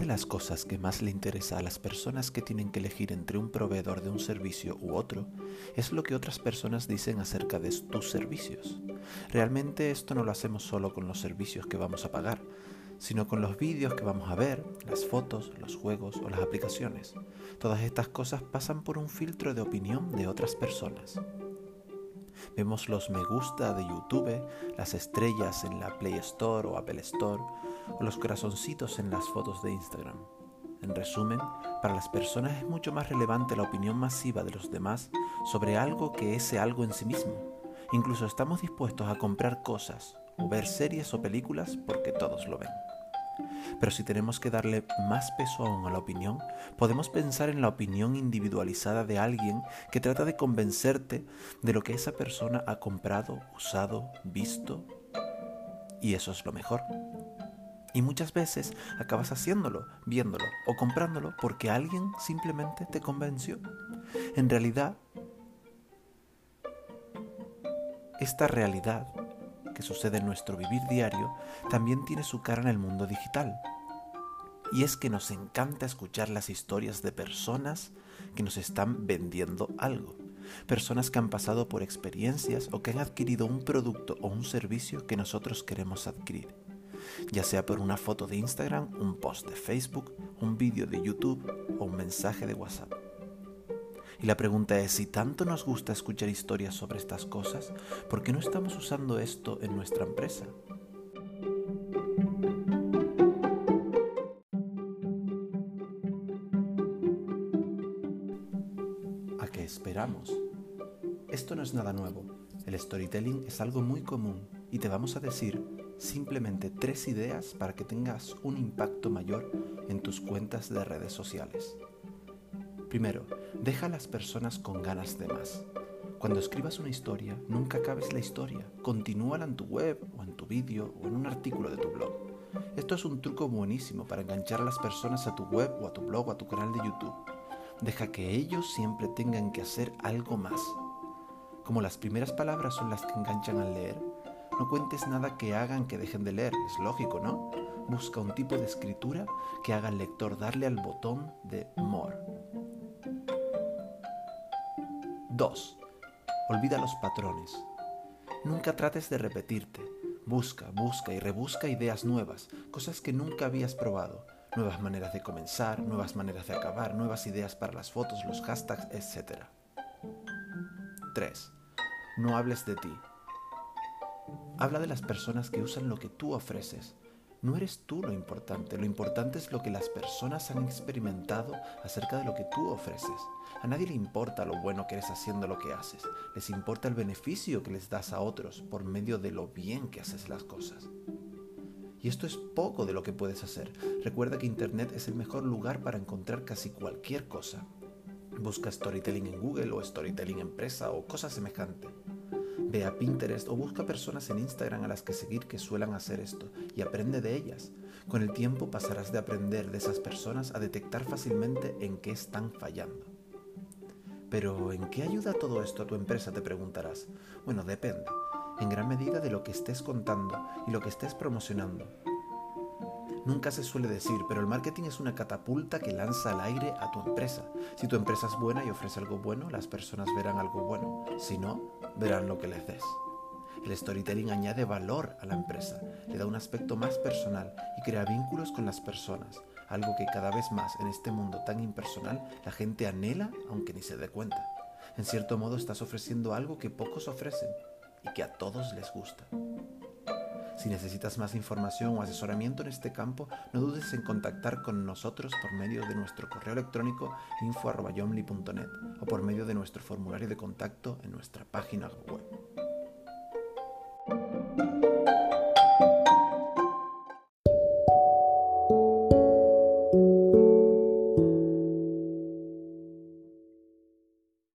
las cosas que más le interesa a las personas que tienen que elegir entre un proveedor de un servicio u otro es lo que otras personas dicen acerca de tus servicios. Realmente esto no lo hacemos solo con los servicios que vamos a pagar, sino con los vídeos que vamos a ver, las fotos, los juegos o las aplicaciones. Todas estas cosas pasan por un filtro de opinión de otras personas. Vemos los me gusta de YouTube, las estrellas en la Play Store o Apple Store, o los corazoncitos en las fotos de Instagram. En resumen, para las personas es mucho más relevante la opinión masiva de los demás sobre algo que ese algo en sí mismo. Incluso estamos dispuestos a comprar cosas o ver series o películas porque todos lo ven. Pero si tenemos que darle más peso aún a la opinión, podemos pensar en la opinión individualizada de alguien que trata de convencerte de lo que esa persona ha comprado, usado, visto. Y eso es lo mejor. Y muchas veces acabas haciéndolo, viéndolo o comprándolo porque alguien simplemente te convenció. En realidad, esta realidad que sucede en nuestro vivir diario también tiene su cara en el mundo digital. Y es que nos encanta escuchar las historias de personas que nos están vendiendo algo. Personas que han pasado por experiencias o que han adquirido un producto o un servicio que nosotros queremos adquirir ya sea por una foto de Instagram, un post de Facebook, un vídeo de YouTube o un mensaje de WhatsApp. Y la pregunta es, si tanto nos gusta escuchar historias sobre estas cosas, ¿por qué no estamos usando esto en nuestra empresa? ¿A qué esperamos? Esto no es nada nuevo. El storytelling es algo muy común y te vamos a decir simplemente tres ideas para que tengas un impacto mayor en tus cuentas de redes sociales. Primero, deja a las personas con ganas de más. Cuando escribas una historia, nunca acabes la historia. Continúala en tu web o en tu vídeo o en un artículo de tu blog. Esto es un truco buenísimo para enganchar a las personas a tu web o a tu blog o a tu canal de YouTube. Deja que ellos siempre tengan que hacer algo más. Como las primeras palabras son las que enganchan al leer, no cuentes nada que hagan que dejen de leer, es lógico, ¿no? Busca un tipo de escritura que haga al lector darle al botón de More. 2. Olvida los patrones. Nunca trates de repetirte. Busca, busca y rebusca ideas nuevas, cosas que nunca habías probado, nuevas maneras de comenzar, nuevas maneras de acabar, nuevas ideas para las fotos, los hashtags, etc. 3. No hables de ti. Habla de las personas que usan lo que tú ofreces. No eres tú lo importante, lo importante es lo que las personas han experimentado acerca de lo que tú ofreces. A nadie le importa lo bueno que eres haciendo lo que haces, les importa el beneficio que les das a otros por medio de lo bien que haces las cosas. Y esto es poco de lo que puedes hacer. Recuerda que Internet es el mejor lugar para encontrar casi cualquier cosa. Busca storytelling en Google o storytelling empresa o cosas semejantes. Ve a Pinterest o busca personas en Instagram a las que seguir que suelan hacer esto y aprende de ellas. Con el tiempo pasarás de aprender de esas personas a detectar fácilmente en qué están fallando. Pero ¿en qué ayuda todo esto a tu empresa? Te preguntarás. Bueno, depende. En gran medida de lo que estés contando y lo que estés promocionando. Nunca se suele decir, pero el marketing es una catapulta que lanza al aire a tu empresa. Si tu empresa es buena y ofrece algo bueno, las personas verán algo bueno. Si no, verán lo que les des. El storytelling añade valor a la empresa, le da un aspecto más personal y crea vínculos con las personas, algo que cada vez más en este mundo tan impersonal la gente anhela aunque ni se dé cuenta. En cierto modo estás ofreciendo algo que pocos ofrecen y que a todos les gusta. Si necesitas más información o asesoramiento en este campo, no dudes en contactar con nosotros por medio de nuestro correo electrónico info.yomli.net o por medio de nuestro formulario de contacto en nuestra página web.